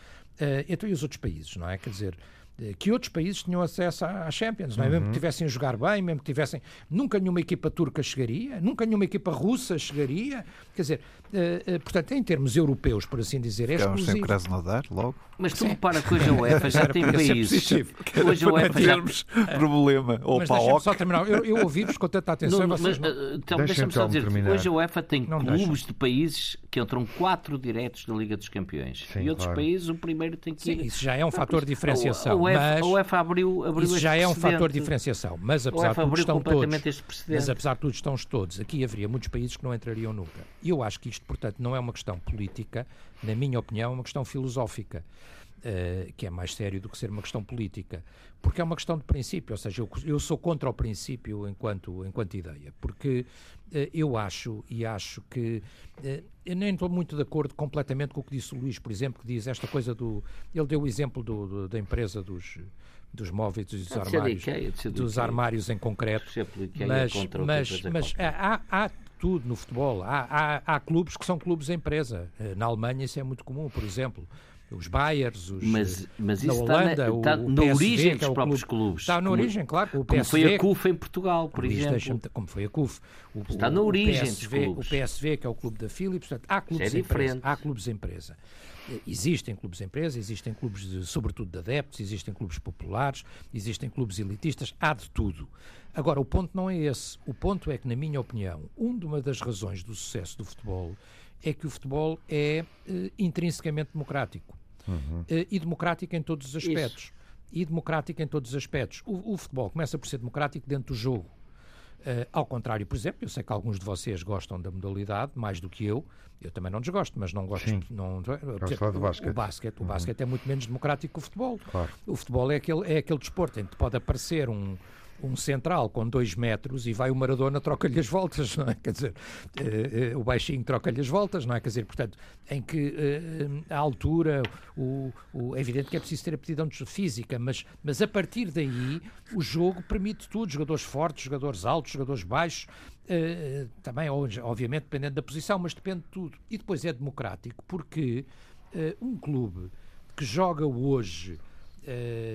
Uh, então e os outros países, não é? Quer dizer, que outros países tinham acesso à Champions, não é? Uhum. mesmo que tivessem a jogar bem, mesmo que tivessem. Nunca nenhuma equipa turca chegaria, nunca nenhuma equipa russa chegaria. Quer dizer, uh, uh, portanto, em termos europeus, por assim dizer, é Ficamos sem Krasnodar, logo. Mas tu repara que hoje a [LAUGHS] UEFA já tem países. Hoje a UEFA já. [LAUGHS] problema. Ou mas só terminar. Eu, eu ouvi-vos com tanta atenção. Não, mas, não... então, deixa-me só dizer hoje a UEFA tem não clubes deixa. de países que entram quatro diretos da Liga dos Campeões. Sim, e outros claro. países, o primeiro tem que ir. Sim, isso já é um fator de diferenciação. A UEFA, a UEFA abriu, abriu Isso já é um fator de diferenciação. Mas apesar de tudo estão todos. Mas apesar de tudo estão todos. Aqui haveria muitos países que não entrariam nunca. E eu acho que isto, portanto, não é uma questão política, na minha opinião, é uma questão filosófica. Uh, que é mais sério do que ser uma questão política, porque é uma questão de princípio, ou seja, eu, eu sou contra o princípio enquanto, enquanto ideia, porque uh, eu acho e acho que uh, eu nem estou muito de acordo completamente com o que disse o Luís, por exemplo, que diz esta coisa do. Ele deu o exemplo do, do, da empresa dos, dos móveis e dos armários, dos armários em concreto. Mas, mas, mas há, há tudo no futebol. Há, há, há clubes que são clubes empresa. Na Alemanha isso é muito comum, por exemplo os Bayers, os mas, mas isso Holanda, está na, está o, na origem dos é próprios clube, clubes. Está na como, origem, claro. O PSV, como foi a CUF em Portugal, por exemplo. Como foi a CUF. O, está na origem o PSV, dos clubes. O PSV, que é o clube da Philips. Portanto, há clubes é empresa. Há clubes empresa. Existem clubes empresa, existem clubes, de, sobretudo de adeptos, existem clubes populares, existem clubes elitistas, há de tudo. Agora, o ponto não é esse. O ponto é que, na minha opinião, uma das razões do sucesso do futebol é que o futebol é eh, intrinsecamente democrático uhum. e democrática em todos os aspectos. Isso. E democrática em todos os aspectos. O, o, futebol começa por ser democrático dentro do jogo. Uh, ao contrário, por exemplo, eu sei que alguns de vocês gostam da modalidade mais do que eu. Eu também não desgosto, mas não gosto. Sim. Não, do basquete. O basquete, o uhum. basquete é muito menos democrático que o futebol. Claro. O futebol é aquele, é aquele desporto em que pode aparecer um, um central com dois metros e vai o Maradona troca-lhe as voltas, não é? Quer dizer, uh, uh, o baixinho troca-lhe as voltas, não é? Quer dizer, portanto, em que uh, a altura, o, o, é evidente que é preciso ter aptidão física, mas, mas a partir daí o jogo permite tudo, jogadores fortes, jogadores altos, jogadores baixos, também, obviamente, dependendo da posição, mas depende de tudo. E depois é democrático, porque um clube que joga hoje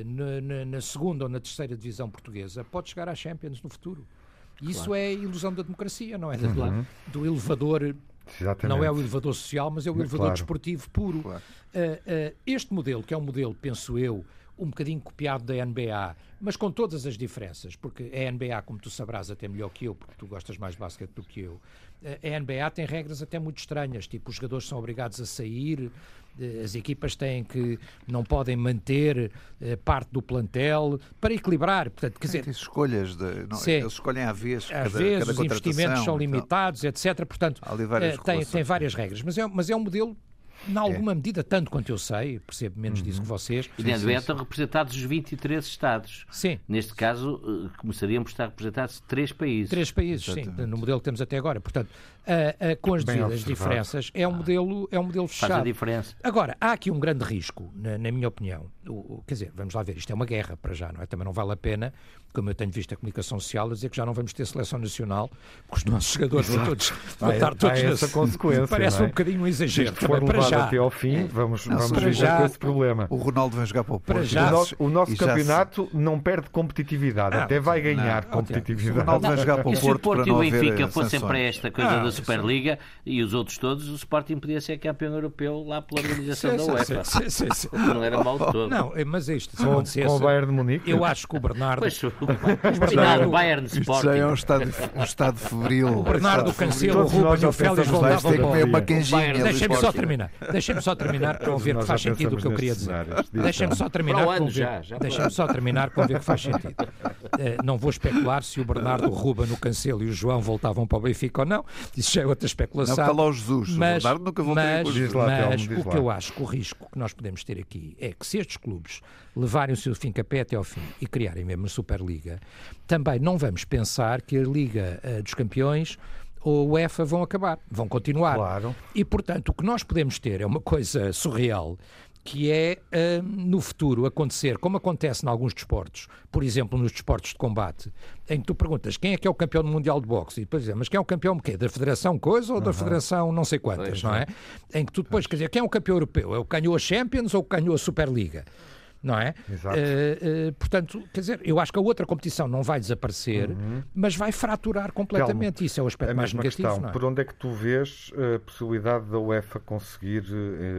na, na, na, segunda ou na terceira divisão portuguesa pode chegar à Champions no futuro. Isso claro. é a ilusão da democracia, não é? Uhum. Do elevador. Exatamente. Não é o elevador social, mas é o elevador claro. desportivo puro. Claro. Uh, uh, este modelo, que é um modelo, penso eu, um bocadinho copiado da NBA, mas com todas as diferenças, porque a NBA, como tu sabrás até melhor que eu, porque tu gostas mais de basquete do que eu, a NBA tem regras até muito estranhas, tipo os jogadores são obrigados a sair, as equipas têm que não podem manter eh, parte do plantel para equilibrar. Portanto, quer dizer, escolhas de, não, eles escolhem à vez, à cada, vez cada os investimentos são limitados, etc. Portanto, eh, tem, tem várias regras, mas é, mas é um modelo em alguma é. medida, tanto quanto eu sei, percebo menos uhum. disso que vocês. E dentro estão representados os 23 Estados. Sim. Neste caso, eh, começariam por estar representados três países. Três países, Exatamente. sim, no modelo que temos até agora. Portanto, uh, uh, com as devidas diferenças, é um, modelo, é um modelo fechado. Faz a diferença. Agora, há aqui um grande risco, na, na minha opinião. O, o, quer dizer, vamos lá ver, isto é uma guerra para já, não é? Também não vale a pena como eu tenho visto a comunicação social, a dizer que já não vamos ter seleção nacional, porque os nossos jogadores vão todos vão estar todos essa consequência. Parece é? um bocadinho um exagero. Se for para já. até ao fim, vamos, não, vamos ver já, com esse problema. O Ronaldo vai jogar para o Porto. Já, o nosso, o nosso campeonato se... não perde competitividade, ah, até vai ganhar não, competitividade. O Ronaldo vai jogar para o Porto. E se o Porto e o Benfica fossem para esta coisa ah, da Superliga e os outros todos, o Sporting podia ser campeão europeu lá pela organização da UEFA. [LAUGHS] Não era mal de todo. Não, mas isto, se com o Bayern de Munique. Eu acho que o Bernardo. Bernardo Bayern Sporting. Isso é um estado, um estado febril. O Bernardo, o Cancelo, o Ruben e o Félix voltavam para canjinha. Deixem-me só terminar. Deixem-me só terminar para ver que faz sentido o que eu queria dizer. Deixem-me só terminar com Deixem-me só terminar com ver que faz sentido. Uh, não vou especular se o Bernardo, o Ruben, o Cancelo e o João voltavam para o Benfica ou não. Isso já é outra especulação. Não, está lá o Jesus. Mas, o nunca mas, mas o que eu acho que o risco que nós podemos ter aqui é que se estes clubes levarem o seu fim capé até ao fim e criarem mesmo a Superliga, também não vamos pensar que a Liga uh, dos Campeões ou o UEFA vão acabar, vão continuar. Claro. E, portanto, o que nós podemos ter é uma coisa surreal, que é uh, no futuro acontecer, como acontece em alguns desportos, por exemplo, nos desportos de combate, em que tu perguntas quem é que é o campeão do Mundial de Boxe, e depois dizes, mas quem é o campeão quê? da Federação Coisa ou uhum. da Federação não sei quantas, pois, não é? Em que tu depois, quer dizer, quem é o campeão europeu? É o que ganhou a Champions ou o que ganhou a Superliga? Não é? Exato. Uh, uh, portanto, quer dizer, eu acho que a outra competição não vai desaparecer, uhum. mas vai fraturar completamente. Isso é o aspecto mais negativo. Questão, é? Por onde é que tu vês a possibilidade da UEFA conseguir,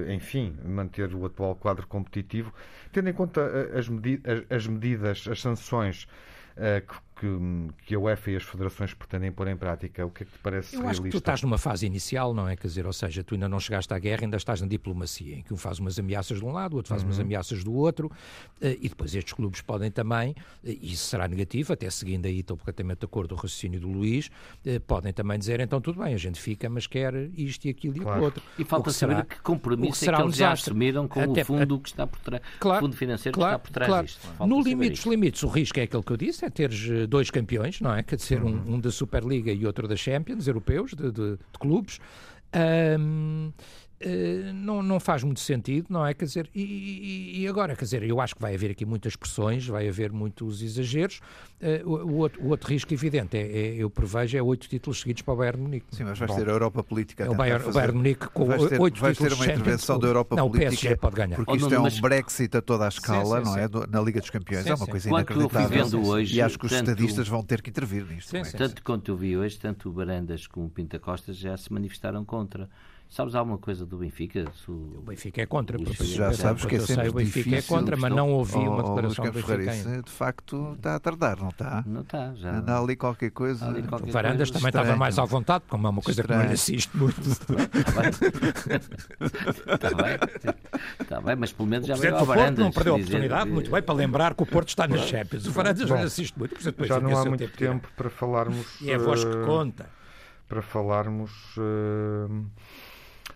enfim, manter o atual quadro competitivo, tendo em conta as, medi as, as medidas, as sanções que, que, que a UEFA e as federações pretendem pôr em prática, o que é que te parece Eu realista? acho que tu estás numa fase inicial, não é? Quer dizer, ou seja, tu ainda não chegaste à guerra, ainda estás na diplomacia, em que um faz umas ameaças de um lado, o outro faz Uhum. umas ameaças do outro, eh, e depois estes clubes podem também, eh, e isso será negativo, até seguindo aí, estou completamente de acordo com o raciocínio do Luís, eh, podem também dizer, então tudo bem, a gente fica, mas quer isto e aquilo e Claro. aquilo outro. E O falta que saber será- que o compromisso que é será que um eles já desastre. assumiram com Até- o fundo que está por trás, Claro, fundo financeiro claro, que está por trás claro. disto. Falta No limite dos isto. limites, o risco é aquele que eu disse, é teres dois campeões, não é? Quer dizer, Uhum. um, um da Superliga e outro da Champions, europeus, de, de- de clubes. Eh, não, não faz muito sentido, não é? Quer dizer, e, e- agora, quer dizer, eu acho que vai haver aqui muitas pressões, vai haver muitos exageros. Eh, o, o outro, o outro risco evidente, é, é- eu prevejo, é oito títulos seguidos para o Bayern Munique. Sim, mas vais Bom. ter a Europa Política a É o Bayern, o fazer- Bayern Munique com vais ter, oito vais ter títulos uma intervenção da Europa não, Política o PSG pode ganhar. porque Oh, isto é um mas- Brexit a toda a escala, sim, não sim. é? Do- Na Liga dos Campeões Sim, é uma sim. coisa Quanto inacreditável vendo hoje, e acho que os tanto- estadistas vão ter que intervir nisto. Sim, sim. Tanto quanto eu vi hoje, tanto o Barandas como o Pinta Costa já se manifestaram contra. Sabes alguma coisa do Benfica? Se o- O Benfica é contra. Porque já sabes que é eu sei, sempre o Benfica é contra, mas não ouvi uma Oh, declaração do Benfica isso de facto está a tardar, não está? Não está, já. Anda ali qualquer coisa. Ali qualquer O Varandas coisa também estava estranho. mais à vontade, como é uma coisa que não lhe Estranho. assiste muito. [LAUGHS] Está bem. Está bem, mas pelo menos já O veio ao Varandas. não perdeu a dizer- oportunidade, muito bem, para lembrar que o Porto está nas Champions. O Varandas não lhe assiste muito, por isso depois Já não há muito tempo para falarmos. E é a voz que eh, conta. para falarmos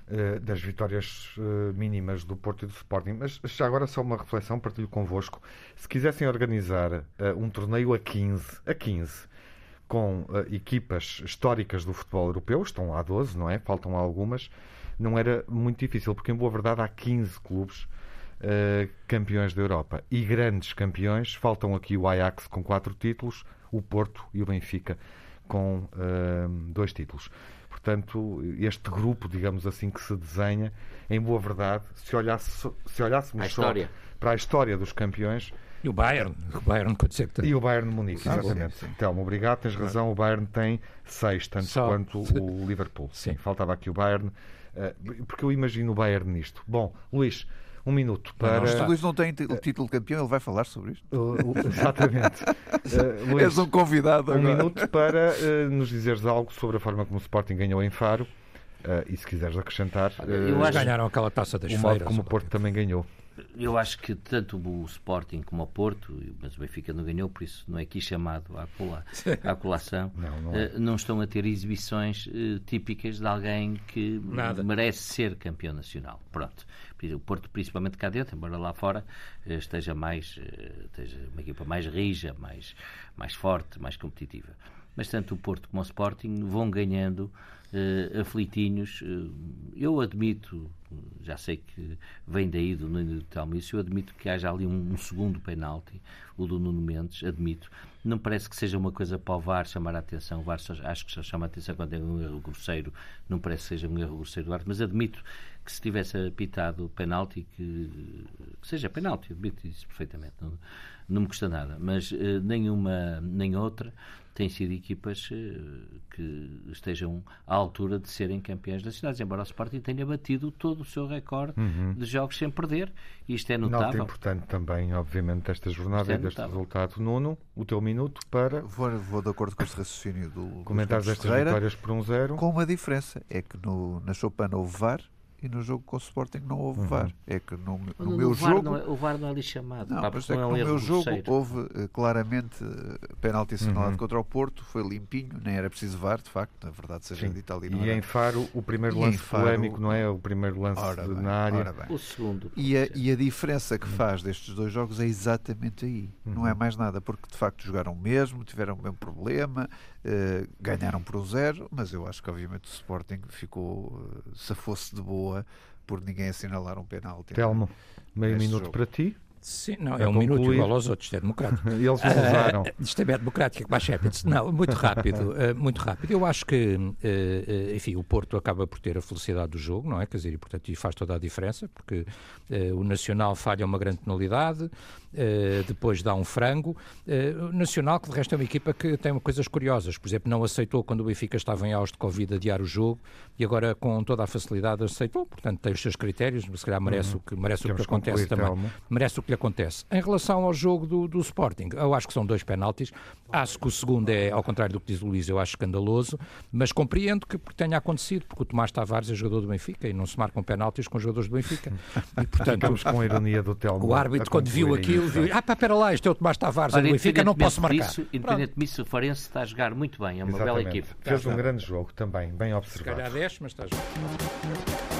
eh, das vitórias eh, mínimas do Porto e do Sporting. Mas já agora só uma reflexão, partilho convosco. Se quisessem organizar eh, um torneio a 15, a 15 com equipas históricas do futebol europeu, estão lá 12, não é? Faltam algumas, não era muito difícil, porque em boa verdade há 15 clubes eh, campeões da Europa e grandes campeões. Faltam aqui o Ajax com quatro títulos, o Porto e o Benfica com eh, dois títulos. Portanto, este grupo, digamos assim, que se desenha, em boa verdade, se, olhasse, se olhássemos A só para a história dos campeões, E o Bayern, o Bayern sempre tem. e o Bayern de Munique, exatamente. sim, sim. Telmo, obrigado, tens razão. O Bayern tem seis, tanto Só. quanto o [LAUGHS] Liverpool. Sim, Sim. faltava aqui o Bayern, eh, porque eu imagino o Bayern nisto. Bom, Luís, um minuto para. não Se está. o Luís não tem o título de campeão, ele vai falar sobre isto. Uh, uh, exatamente. [LAUGHS] Eh, Luís, És um convidado um agora. minuto para eh, nos dizeres algo sobre a forma como o Sporting ganhou em Faro. eh, e se quiseres acrescentar, eu eh, acho- Eles ganharam aquela taça das o modo feiras. como o Porto também ganhou. Eu acho que tanto o Sporting como o Porto, mas o Benfica não ganhou, por isso não é aqui chamado à, cola, [LAUGHS] à colação, Não, não é. eh, não estão a ter exibições eh, típicas de alguém que Nada. merece ser campeão nacional. Pronto. O Porto, principalmente cá dentro, embora lá fora eh, esteja mais esteja uma equipa mais rija, mais, mais forte, mais competitiva. Mas tanto o Porto como o Sporting vão ganhando eh, aflitinhos. Eh, eu admito, já sei que vem daí do Nuno de Talmice, eu admito que haja ali um, um segundo penalti, o do Nuno Mendes, admito. Não parece que seja uma coisa para o VAR chamar a atenção. O VAR só- acho que só chama a atenção quando é um erro grosseiro. Não parece que seja um erro grosseiro do árbitro, mas admito que se tivesse apitado penalti, que, que seja penalti, admito isso perfeitamente. Não, não me custa nada. Mas eh, nenhuma nem outra têm sido equipas eh, que estejam à altura de serem campeões nacionais, embora o Sporting tenha batido todo o seu recorde de jogos sem perder. Isto é Nota notável. importante também, obviamente, desta jornada é e deste notável. resultado. Nuno, o teu minuto para Vou, vou de acordo com este raciocínio do Campos estas vitórias por um zero. com uma diferença. É que no, na Chopin houve VAR e no jogo com o Sporting não houve VAR. É que no, no No meu VAR jogo... não é- o VAR não é ali chamado. Não, pá, mas porque é que não no meu jogo houve eh, claramente eh, penalti assinalado contra o Porto, foi limpinho, nem era preciso VAR, de facto, na verdade seja Sim. dito ali. não E era. em Faro, o primeiro E lance Faro- polémico, não é? O primeiro lance Ora de- bem, na área. ora bem. O segundo. E a, e a diferença que faz destes dois jogos é exatamente aí. Não é mais nada, porque de facto jogaram o mesmo, tiveram o mesmo problema, eh, ganharam por um zero, mas eu acho que obviamente o Sporting ficou, eh, se fosse de boa, por ninguém assinalar um penalti. Telmo, meio minuto jogo. para ti. Sim, não, é um minuto igual aos outros, isto é democrático. [LAUGHS] Eles usaram. Ah, [LAUGHS] isto é democrático como a Champions. Não, muito rápido, [LAUGHS] eh, muito rápido. Eu acho que, eh, enfim, o Porto acaba por ter a felicidade do jogo, não é? Quer dizer, e portanto faz toda a diferença, porque o Nacional falha uma grande penalidade, depois dá um frango. O Nacional, que de resto é uma equipa que tem coisas curiosas, por exemplo, não aceitou quando o Benfica estava em auge de Covid adiar o jogo e agora com toda a facilidade aceitou, portanto tem os seus critérios, se calhar merece o que, merece o que acontece concluir, também merece o que lhe acontece. Em relação ao jogo do, do Sporting, eu acho que são dois penaltis. Acho que o segundo é, ao contrário do que diz o Luís, eu acho escandaloso, mas compreendo que tenha acontecido, porque o Tomás Tavares é jogador do Benfica e não se marcam penaltis com jogadores do Benfica. E, portanto, Ficamos com a ironia do Telmo. O árbitro, quando viu aquilo, viu, ah, pá, espera lá, este é o Tomás Tavares, Olha, do Benfica, não posso marcar. Disso, independentemente se o Farense está a jogar muito bem, é uma Exatamente. bela equipe. Fez um grande jogo também, bem observado. Se calhar 10, mas está a jogar.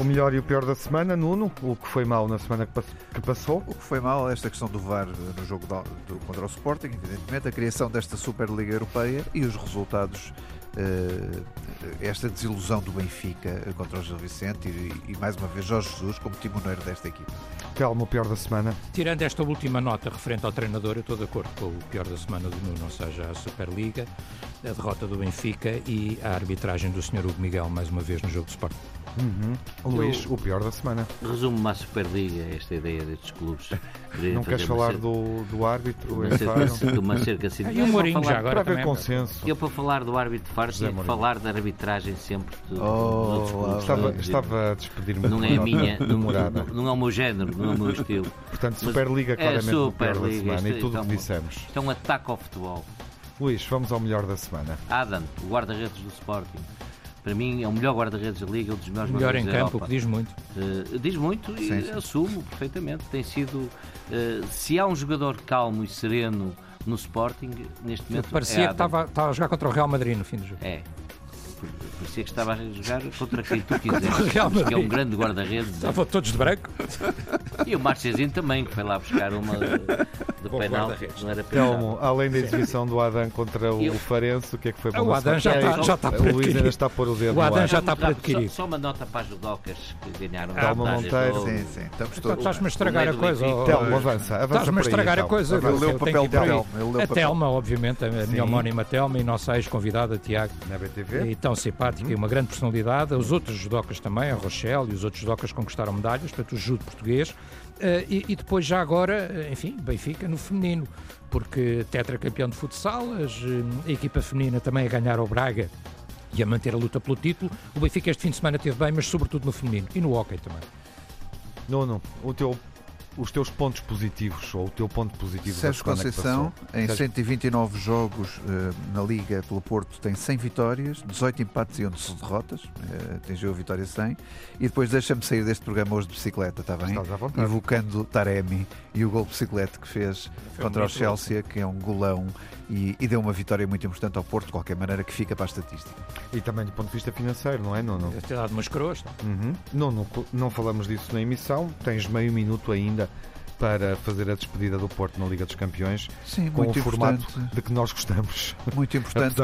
O melhor e o pior da semana, Nuno, o que foi mal na semana que passou? O que foi mal é esta questão do VAR no jogo do, contra o Sporting, evidentemente, a criação desta Superliga Europeia e os resultados esta desilusão do Benfica contra o Gil Vicente e, e, mais uma vez Jorge Jesus como timoneiro desta equipe. Telmo, o pior da semana? Tirando esta última nota referente ao treinador, eu estou de acordo com o pior da semana do Nuno, ou seja, a Superliga, a derrota do Benfica e a arbitragem do Sr. Hugo Miguel mais uma vez no jogo de Sporting. Uhum. Luís, o pior da semana. Resumo-me à Superliga esta ideia destes clubes. [LAUGHS] Não queres falar do, do árbitro? Uma cerca, [LAUGHS] uma cerca assim. E o Mourinho já agora para haver consenso. Eu para falar do árbitro Faro tinha que falar da arbitragem sempre de, oh, clubes. Estava, estava a despedir-me não é a minha, não, não, não, é o meu género, não é o meu estilo. [LAUGHS] Portanto, Superliga claramente é o pior da semana e tudo o que dissemos. Isto é um ataque ao futebol. Luís, vamos ao melhor da semana. Adam, o guarda-redes do Sporting para mim é o melhor guarda-redes da Liga, um dos melhores melhor em campo, o que diz muito. Uh, diz muito e sim, sim. assumo perfeitamente. Tem sido. Uh, se há um jogador calmo e sereno no Sporting, neste momento. Parecia é que estava, estava a jogar contra o Real Madrid no fim do jogo. É, parecia que estava a jogar contra quem tu [LAUGHS] quiseres. que é um grande guarda-redes. Estavam todos de branco. E o Marchezinho também, que foi lá buscar uma do penal. Não era Telmo, além da exibição do Adam contra o Eu... Farense, o que é que foi para o Adam já está, já está por O Luís ainda está a pôr o dedo O Adam já está por adquirir. Só, só, uma nota para as judocas que ganharam. Telmo Monteiro. Sim, sim. Estamos todos. Estás-me a estragar a coisa. Telmo, avança. Estás-me a estragar a coisa. Ele leu o papel dele. A Telma, obviamente, a minha homónima Telma e nossa ex-convidada, Tiago. Na BTV. Tão simpática e uma grande personalidade os outros judocas também, a Rochelle e os outros judocas conquistaram medalhas, portanto o judo português, Uh, e, e, depois já agora, eh, enfim, Benfica no feminino, porque tetracampeão de futsal, eh, a equipa feminina também a ganhar ao Braga e a manter a luta pelo título. O Benfica este fim de semana teve bem, mas sobretudo no feminino e no hockey também. Não, não. O teu os teus pontos positivos ou o teu ponto positivo Sérgio Conceição, em Sérgio... 129 jogos uh, na Liga pelo Porto, tem 100 vitórias, 18 empates e 11 derrotas, uh, atingiu a vitória 100. E depois deixa-me sair deste programa hoje de bicicleta, está bem? Invocando Taremi e o gol de bicicleta que fez Foi contra o Chelsea, que é um golão e, e, deu uma vitória muito importante ao Porto, de qualquer maneira, que fica para a estatística. E também do ponto de vista financeiro, não é, Nuno? Deve ter dado umas coroas. Uhum. Não, não, não falamos disso na emissão, tens meio minuto ainda para fazer a despedida do Porto na Liga dos Campeões Sim, com muito o formato de que nós gostamos. Muito importante.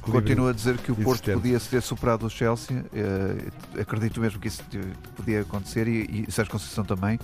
Continuo a dizer que o Porto podia ter superado o Chelsea. Uh, acredito mesmo que isso podia acontecer e, e Sérgio Conceição também.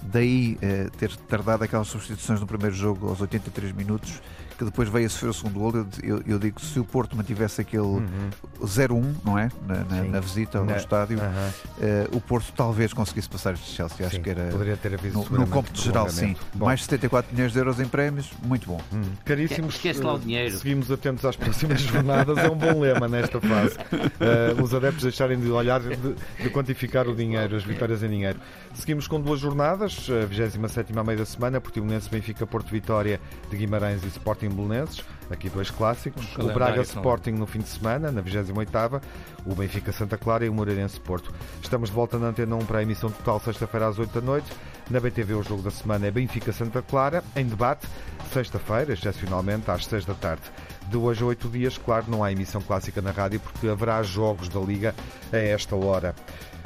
Daí uh, ter tardado aquelas substituições no primeiro jogo aos 83 minutos que depois veio a sofrer o segundo gol. Eu, eu, eu digo se o Porto mantivesse aquele uhum. 0-1, não é? Na, na, na visita ao na, estádio, uhum. uh, o Porto talvez conseguisse passar este Chelsea. Acho sim, que era poderia ter havido no, no cômputo geral, sim. Bom. Mais 74 milhões de euros em prémios, muito bom. Hum. Caríssimos, esquece lá o dinheiro. Seguimos atentos às próximas [LAUGHS] jornadas, é um bom lema nesta fase. Uh, os adeptos deixarem de olhar, de, de, quantificar o dinheiro, as vitórias em dinheiro. Seguimos com duas jornadas, a 27 à meia da semana, Portimonense, Benfica, Porto Vitória de Guimarães e Sporting Belenenses, aqui dois clássicos. O Braga Sporting no fim de semana, na 28ª, o Benfica Santa Clara e o Moreirense Porto. Estamos de volta na Antena 1 para a emissão total sexta-feira às 8 da noite. Na BTV o jogo da semana é Benfica Santa Clara, em debate, sexta-feira, excepcionalmente às 6 da tarde. De hoje a 8 dias, claro, não há emissão clássica na rádio porque haverá jogos da Liga a esta hora.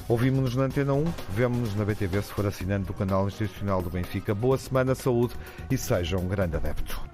Ouvimos-nos na Antena 1, vemo-nos na BTV se for assinante do canal institucional do Benfica. Boa semana, saúde e seja um grande adepto.